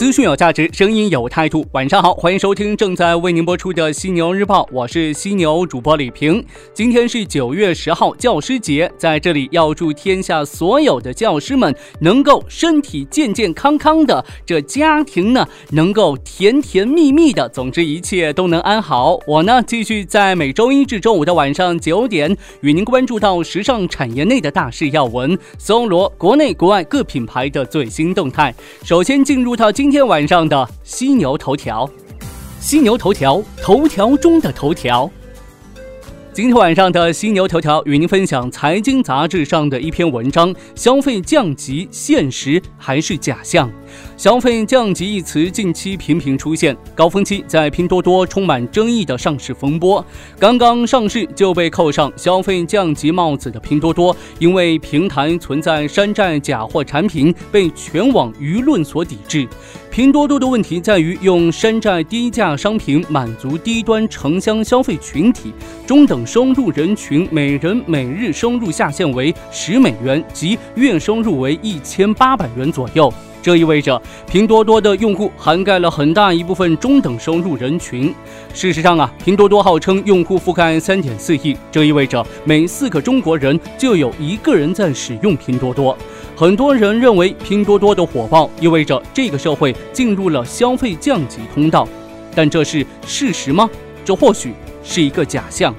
资讯有价值，声音有态度。晚上好，欢迎收听正在为您播出的犀牛日报，我是犀牛主播李平。今天是九月十号，教师节，在这里要祝天下所有的教师们能够身体健健康康的，这家庭呢能够甜甜蜜蜜的，总之一切都能安好。我呢继续在每周一至周五的晚上九点，与您关注到时尚产业内的大事要闻，搜罗国内国外各品牌的最新动态。首先进入到今。今天晚上的犀牛头条，犀牛头条，头条中的头条。今天晚上的犀牛头条与您分享财经杂志上的一篇文章：消费降级，现实还是假象？消费降级一词近期频频出现，高峰期在拼多多充满争议的上市风波。刚刚上市就被扣上消费降级帽子的拼多多，因为平台存在山寨假货产品，被全网舆论所抵制。拼多多的问题在于用山寨低价商品满足低端城乡消费群体，中等收入人群每人每日收入下限为十美元，即月收入为一千八百元左右。这意味着拼多多的用户涵盖了很大一部分中等收入人群。事实上啊，拼多多号称用户覆盖三点四亿，这意味着每四个中国人就有一个人在使用拼多多。很多人认为拼多多的火爆意味着这个社会进入了消费降级通道，但这是事实吗？这或许是一个假象。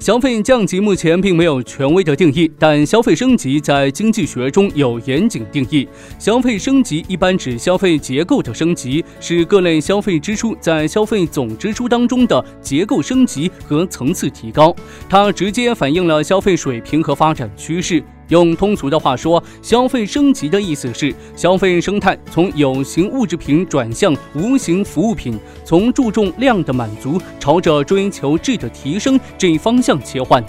消费降级目前并没有权威的定义，但消费升级在经济学中有严谨定义。消费升级一般指消费结构的升级，是各类消费支出在消费总支出当中的结构升级和层次提高，它直接反映了消费水平和发展趋势。用通俗的话说，消费升级的意思是消费生态从有形物质品转向无形服务品，从注重量的满足朝着追求质的提升这一方向切换。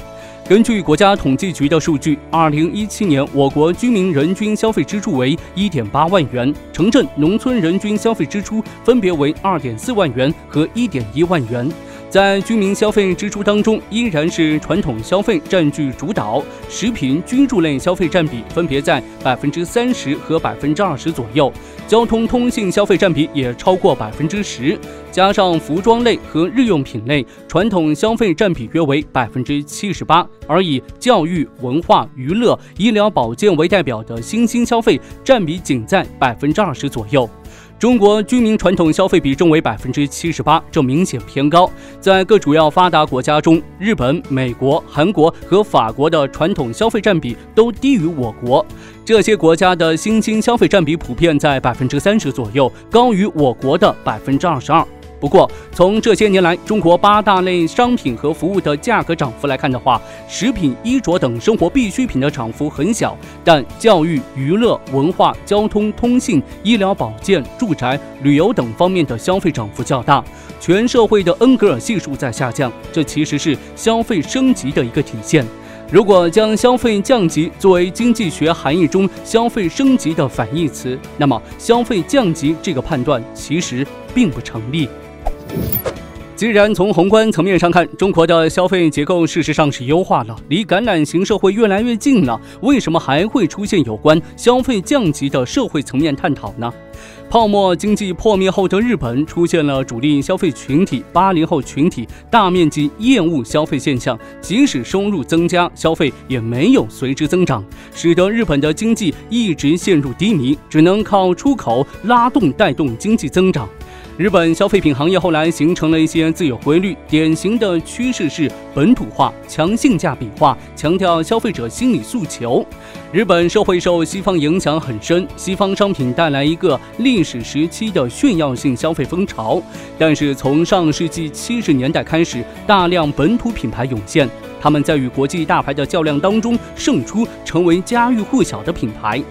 根据国家统计局的数据，二零一七年我国居民人均消费支出为一点八万元，城镇、农村人均消费支出分别为二点四万元和一点一万元。在居民消费支出当中，依然是传统消费占据主导，食品、居住类消费占比分别在百分之三十和百分之二十左右，交通通信消费占比也超过百分之十，加上服装类和日用品类，传统消费占比约为百分之七十八，而以教育、文化、娱乐、医疗保健为代表的新兴消费占比仅在百分之二十左右。中国居民传统消费比重为百分之七十八，这明显偏高。在各主要发达国家中，日本、美国、韩国和法国的传统消费占比都低于我国。这些国家的新兴消费占比普遍在百分之三十左右，高于我国的百分之二十二。不过，从这些年来中国八大类商品和服务的价格涨幅来看的话，食品、衣着等生活必需品的涨幅很小，但教育、娱乐、文化、交通、通信、医疗保健、住宅、旅游等方面的消费涨幅较大，全社会的恩格尔系数在下降，这其实是消费升级的一个体现。如果将消费降级作为经济学含义中消费升级的反义词，那么消费降级这个判断其实并不成立。既然从宏观层面上看，中国的消费结构事实上是优化了，离橄榄型社会越来越近了，为什么还会出现有关消费降级的社会层面探讨呢？泡沫经济破灭后的日本出现了主力消费群体八零后群体大面积厌恶消费现象，即使收入增加，消费也没有随之增长，使得日本的经济一直陷入低迷，只能靠出口拉动带动经济增长。日本消费品行业后来形成了一些自有规律，典型的趋势是本土化、强性价比化，强调消费者心理诉求。日本社会受西方影响很深，西方商品带来一个历史时期的炫耀性消费风潮。但是从上世纪七十年代开始，大量本土品牌涌现，他们在与国际大牌的较量当中胜出，成为家喻户晓的品牌。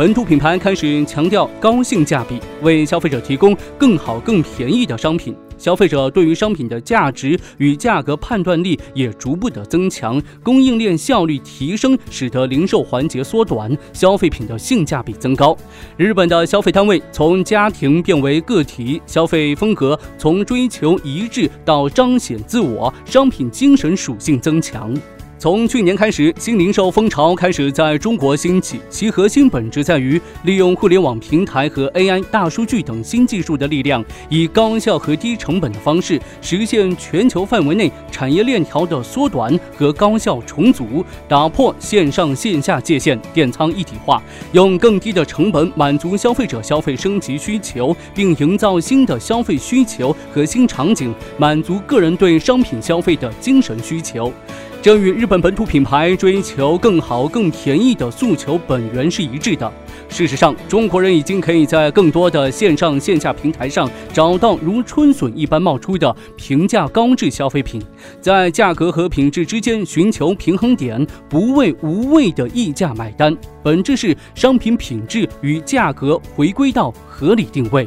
本土品牌开始强调高性价比，为消费者提供更好、更便宜的商品。消费者对于商品的价值与价格判断力也逐步的增强，供应链效率提升，使得零售环节缩短，消费品的性价比增高。日本的消费单位从家庭变为个体，消费风格从追求一致到彰显自我，商品精神属性增强。从去年开始，新零售风潮开始在中国兴起，其核心本质在于利用互联网平台和 AI、大数据等新技术的力量，以高效和低成本的方式实现全球范围内产业链条的缩短和高效重组，打破线上线下界限，电仓一体化，用更低的成本满足消费者消费升级需求，并营造新的消费需求和新场景，满足个人对商品消费的精神需求。这与日本本土品牌追求更好、更便宜的诉求本源是一致的。事实上，中国人已经可以在更多的线上线下平台上找到如春笋一般冒出的平价高质消费品，在价格和品质之间寻求平衡点，不为无谓的溢价买单。本质是商品品质与价格回归到合理定位。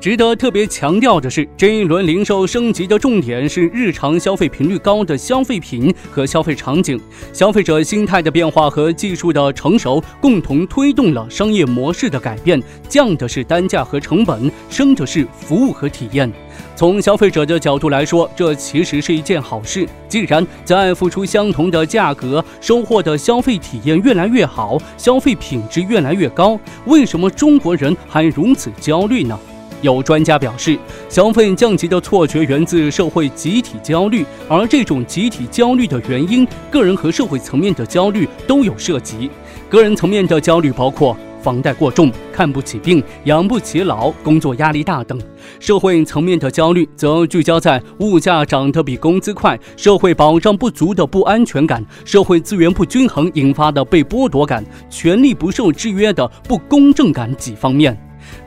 值得特别强调的是，这一轮零售升级的重点是日常消费频率高的消费品和消费场景。消费者心态的变化和技术的成熟，共同推动了商业模式的改变，降的是单价和成本，升的是服务和体验。从消费者的角度来说，这其实是一件好事。既然在付出相同的价格，收获的消费体验越来越好，消费品质越来越高，为什么中国人还如此焦虑呢？有专家表示，消费降级的错觉源自社会集体焦虑，而这种集体焦虑的原因，个人和社会层面的焦虑都有涉及。个人层面的焦虑包括房贷过重、看不起病、养不起老、工作压力大等；社会层面的焦虑则聚焦在物价涨得比工资快、社会保障不足的不安全感、社会资源不均衡引发的被剥夺感、权利不受制约的不公正感几方面。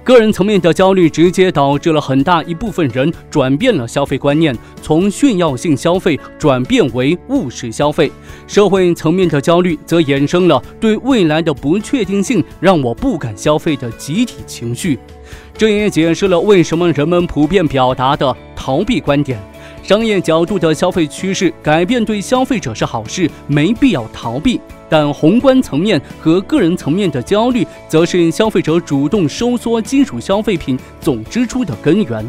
个人层面的焦虑直接导致了很大一部分人转变了消费观念，从炫耀性消费转变为务实消费；社会层面的焦虑则衍生了对未来的不确定性让我不敢消费的集体情绪。这也解释了为什么人们普遍表达的逃避观点。商业角度的消费趋势改变对消费者是好事，没必要逃避。但宏观层面和个人层面的焦虑，则是消费者主动收缩基础消费品总支出的根源。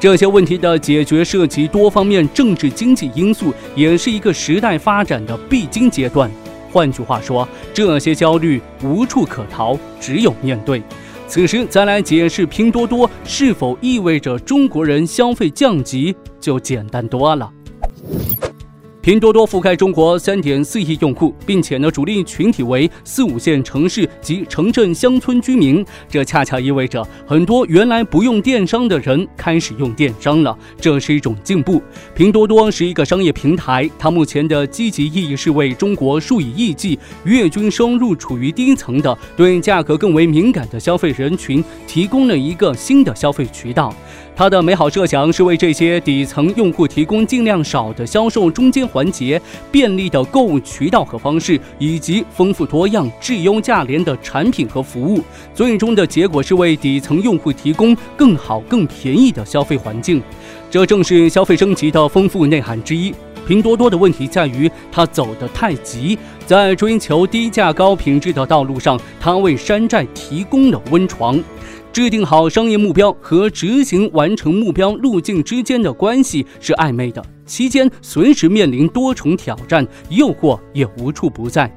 这些问题的解决涉及多方面政治经济因素，也是一个时代发展的必经阶段。换句话说，这些焦虑无处可逃，只有面对。此时再来解释拼多多是否意味着中国人消费降级，就简单多了。拼多多覆盖中国三点四亿用户，并且呢，主力群体为四五线城市及城镇乡村居民。这恰恰意味着很多原来不用电商的人开始用电商了，这是一种进步。拼多多是一个商业平台，它目前的积极意义是为中国数以亿计月均收入处于低层的、对价格更为敏感的消费人群提供了一个新的消费渠道。它的美好设想是为这些底层用户提供尽量少的销售中间环节、便利的购物渠道和方式，以及丰富多样、质优价廉的产品和服务。最终的结果是为底层用户提供更好、更便宜的消费环境。这正是消费升级的丰富内涵之一。拼多多的问题在于它走得太急，在追求低价高品质的道路上，它为山寨提供了温床。制定好商业目标和执行完成目标路径之间的关系是暧昧的，期间随时面临多重挑战，诱惑也无处不在。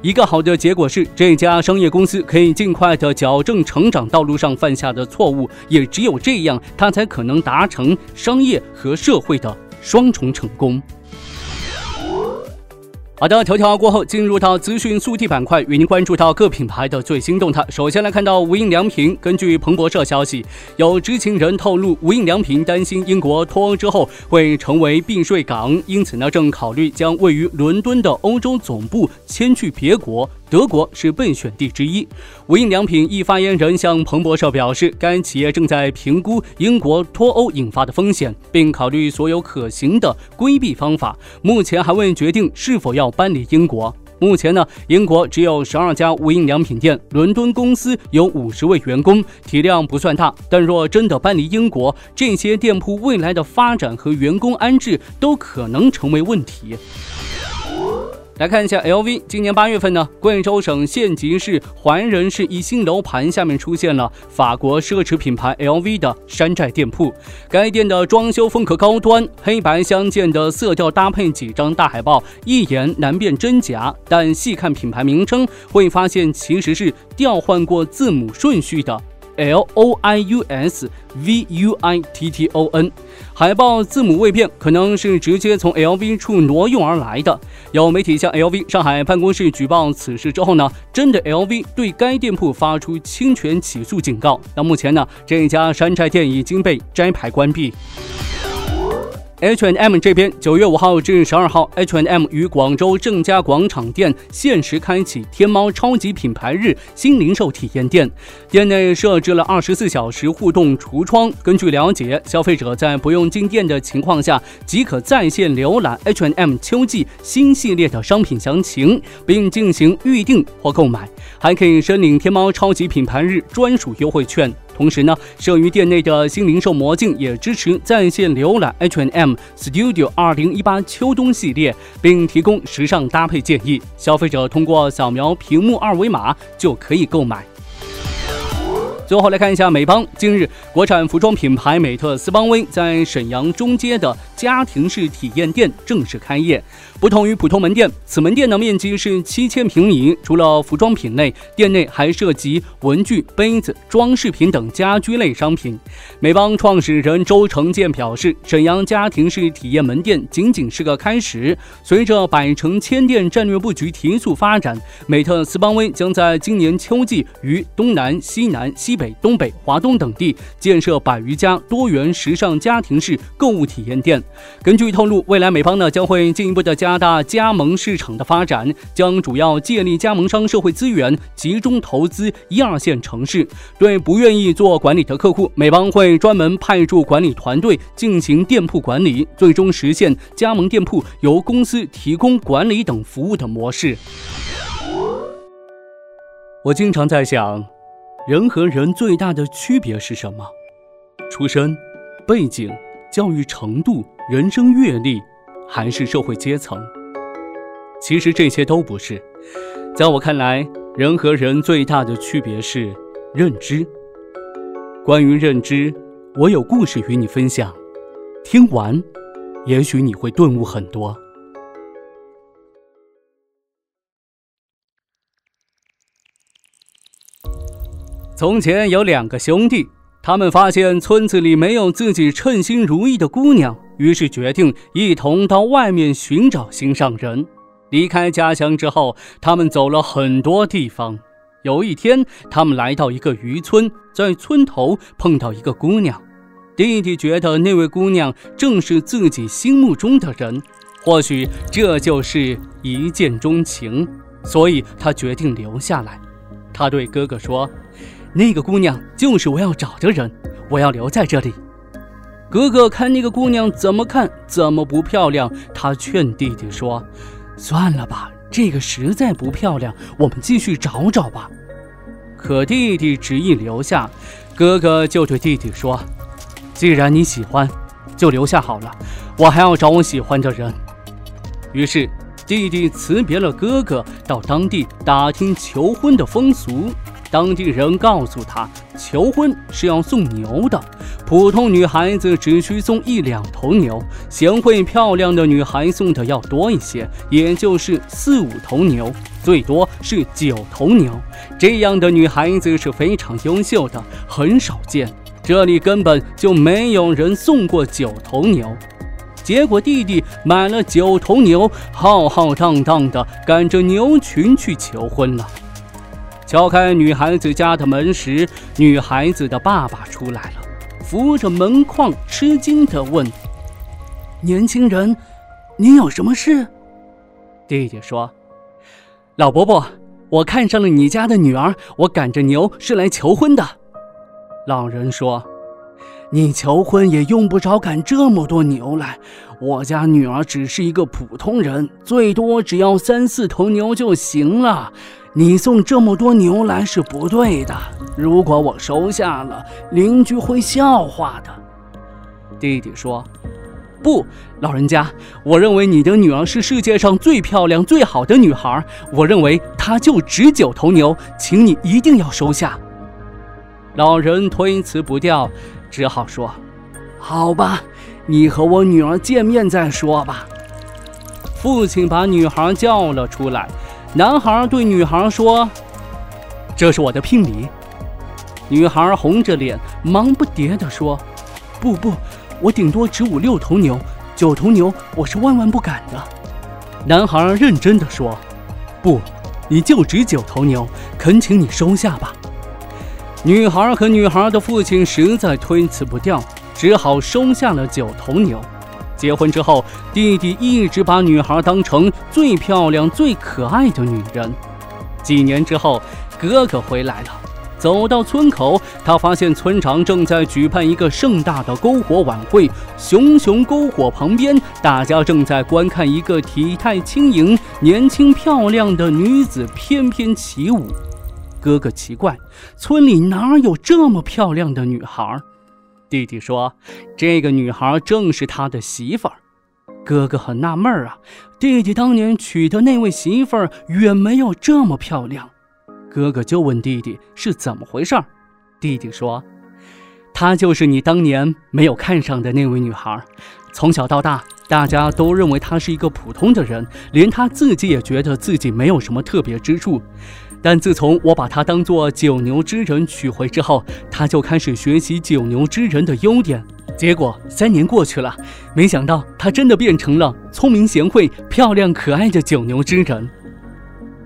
一个好的结果是，这家商业公司可以尽快的矫正成长道路上犯下的错误，也只有这样，它才可能达成商业和社会的双重成功。好的，头条过后进入到资讯速递板块，与您关注到各品牌的最新动态。首先来看到无印良品，根据彭博社消息，有知情人透露，无印良品担心英国脱欧之后会成为避税港，因此呢，正考虑将位于伦敦的欧洲总部迁去别国。德国是备选地之一。无印良品一发言人向彭博社表示，该企业正在评估英国脱欧引发的风险，并考虑所有可行的规避方法。目前还未决定是否要搬离英国。目前呢，英国只有十二家无印良品店，伦敦公司有五十位员工，体量不算大。但若真的搬离英国，这些店铺未来的发展和员工安置都可能成为问题。来看一下 LV，今年八月份呢，贵州省县级市怀仁市一新楼盘下面出现了法国奢侈品牌 LV 的山寨店铺。该店的装修风格高端，黑白相间的色调搭配几张大海报，一眼难辨真假。但细看品牌名称，会发现其实是调换过字母顺序的。L O I U S V U I T T O N，海报字母未变，可能是直接从 L V 处挪用而来的。有媒体向 L V 上海办公室举报此事之后呢，真的 L V 对该店铺发出侵权起诉警告。那目前呢，这一家山寨店已经被摘牌关闭。H&M 这边，九月五号至十二号，H&M 与广州正佳广场店限时开启天猫超级品牌日新零售体验店，店内设置了二十四小时互动橱窗。根据了解，消费者在不用进店的情况下，即可在线浏览 H&M 秋季新系列的商品详情，并进行预订或购买，还可以申领天猫超级品牌日专属优惠券。同时呢，设于店内的新零售魔镜也支持在线浏览 H&M Studio 二零一八秋冬系列，并提供时尚搭配建议。消费者通过扫描屏幕二维码就可以购买。最后来看一下美邦。近日，国产服装品牌美特斯邦威在沈阳中街的家庭式体验店正式开业。不同于普通门店，此门店的面积是七千平米。除了服装品类，店内还涉及文具、杯子、装饰品等家居类商品。美邦创始人周成建表示：“沈阳家庭式体验门店仅仅是个开始，随着百城千店战略布局提速发展，美特斯邦威将在今年秋季于东南、西南、西。”北、东北、华东等地建设百余家多元时尚家庭式购物体验店。根据透露，未来美邦呢将会进一步的加加大加盟市场的发展，将主要借力加盟商社会资源，集中投资一二线城市。对不愿意做管理的客户，美邦会专门派驻管理团队进行店铺管理，最终实现加盟店铺由公司提供管理等服务的模式。我经常在想。人和人最大的区别是什么？出身、背景、教育程度、人生阅历，还是社会阶层？其实这些都不是。在我看来，人和人最大的区别是认知。关于认知，我有故事与你分享。听完，也许你会顿悟很多。从前有两个兄弟，他们发现村子里没有自己称心如意的姑娘，于是决定一同到外面寻找心上人。离开家乡之后，他们走了很多地方。有一天，他们来到一个渔村，在村头碰到一个姑娘。弟弟觉得那位姑娘正是自己心目中的人，或许这就是一见钟情，所以他决定留下来。他对哥哥说。那个姑娘就是我要找的人，我要留在这里。哥哥看那个姑娘怎么看怎么不漂亮，他劝弟弟说：“算了吧，这个实在不漂亮，我们继续找找吧。”可弟弟执意留下，哥哥就对弟弟说：“既然你喜欢，就留下好了，我还要找我喜欢的人。”于是弟弟辞别了哥哥，到当地打听求婚的风俗。当地人告诉他，求婚是要送牛的，普通女孩子只需送一两头牛，贤惠漂亮的女孩送的要多一些，也就是四五头牛，最多是九头牛。这样的女孩子是非常优秀的，很少见。这里根本就没有人送过九头牛。结果弟弟买了九头牛，浩浩荡荡的赶着牛群去求婚了。敲开女孩子家的门时，女孩子的爸爸出来了，扶着门框，吃惊地问：“年轻人，你有什么事？”弟弟说：“老伯伯，我看上了你家的女儿，我赶着牛是来求婚的。”老人说：“你求婚也用不着赶这么多牛来。我家女儿只是一个普通人，最多只要三四头牛就行了。你送这么多牛来是不对的。如果我收下了，邻居会笑话的。”弟弟说。不，老人家，我认为你的女儿是世界上最漂亮、最好的女孩。我认为她就值九头牛，请你一定要收下。老人推辞不掉，只好说：“好吧，你和我女儿见面再说吧。”父亲把女孩叫了出来，男孩对女孩说：“这是我的聘礼。”女孩红着脸，忙不迭地说：“不不。”我顶多值五六头牛，九头牛我是万万不敢的。男孩认真的说：“不，你就值九头牛，恳请你收下吧。”女孩和女孩的父亲实在推辞不掉，只好收下了九头牛。结婚之后，弟弟一直把女孩当成最漂亮、最可爱的女人。几年之后，哥哥回来了。走到村口，他发现村长正在举办一个盛大的篝火晚会。熊熊篝火旁边，大家正在观看一个体态轻盈、年轻漂亮的女子翩翩起舞。哥哥奇怪，村里哪有这么漂亮的女孩？弟弟说：“这个女孩正是他的媳妇儿。”哥哥很纳闷啊，弟弟当年娶的那位媳妇儿远没有这么漂亮。哥哥就问弟弟是怎么回事儿，弟弟说：“她就是你当年没有看上的那位女孩。从小到大，大家都认为她是一个普通的人，连她自己也觉得自己没有什么特别之处。但自从我把她当做九牛之人娶回之后，她就开始学习九牛之人的优点。结果三年过去了，没想到她真的变成了聪明、贤惠、漂亮、可爱的九牛之人。”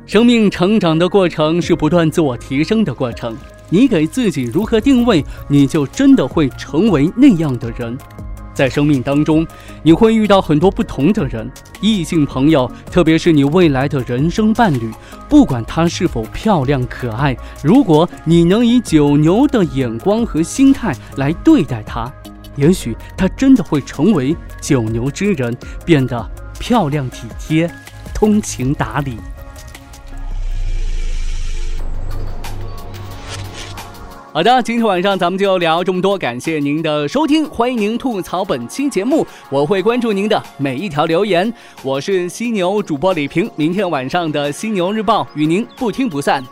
生命成长的过程是不断自我提升的过程。你给自己如何定位，你就真的会成为那样的人。在生命当中，你会遇到很多不同的人，异性朋友，特别是你未来的人生伴侣，不管他是否漂亮可爱，如果你能以九牛的眼光和心态来对待他，也许他真的会成为九牛之人，变得漂亮体贴、通情达理。好的，今天晚上咱们就聊这么多，感谢您的收听，欢迎您吐槽本期节目，我会关注您的每一条留言。我是犀牛主播李平，明天晚上的犀牛日报与您不听不散。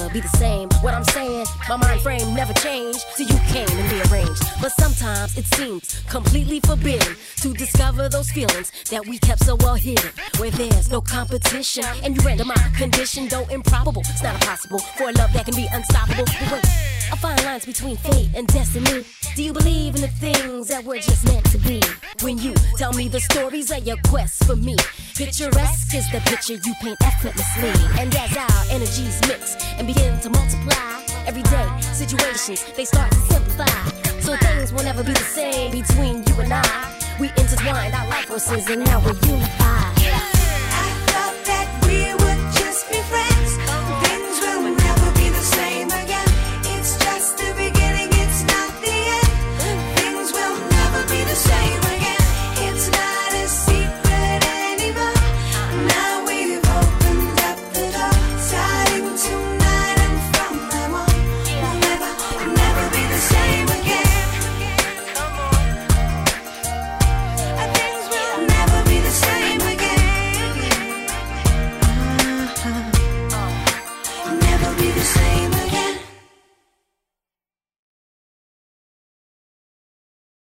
Never be the same. What I'm saying, my mind frame never changed. Till you came and rearranged. But sometimes it seems completely forbidden to discover those feelings that we kept so well hidden. Where there's no competition. And you render my condition, though improbable. It's not impossible for a love that can be unstoppable. But wait, I find lines between fate and destiny. Do you believe in the things that were just meant to be? When you tell me the stories of your quest for me, picturesque is the picture you paint effortlessly. And as our energies mix and begin to multiply, everyday situations they start to simplify. So things will never be the same between you and I. We intertwined our life forces and now we're unified.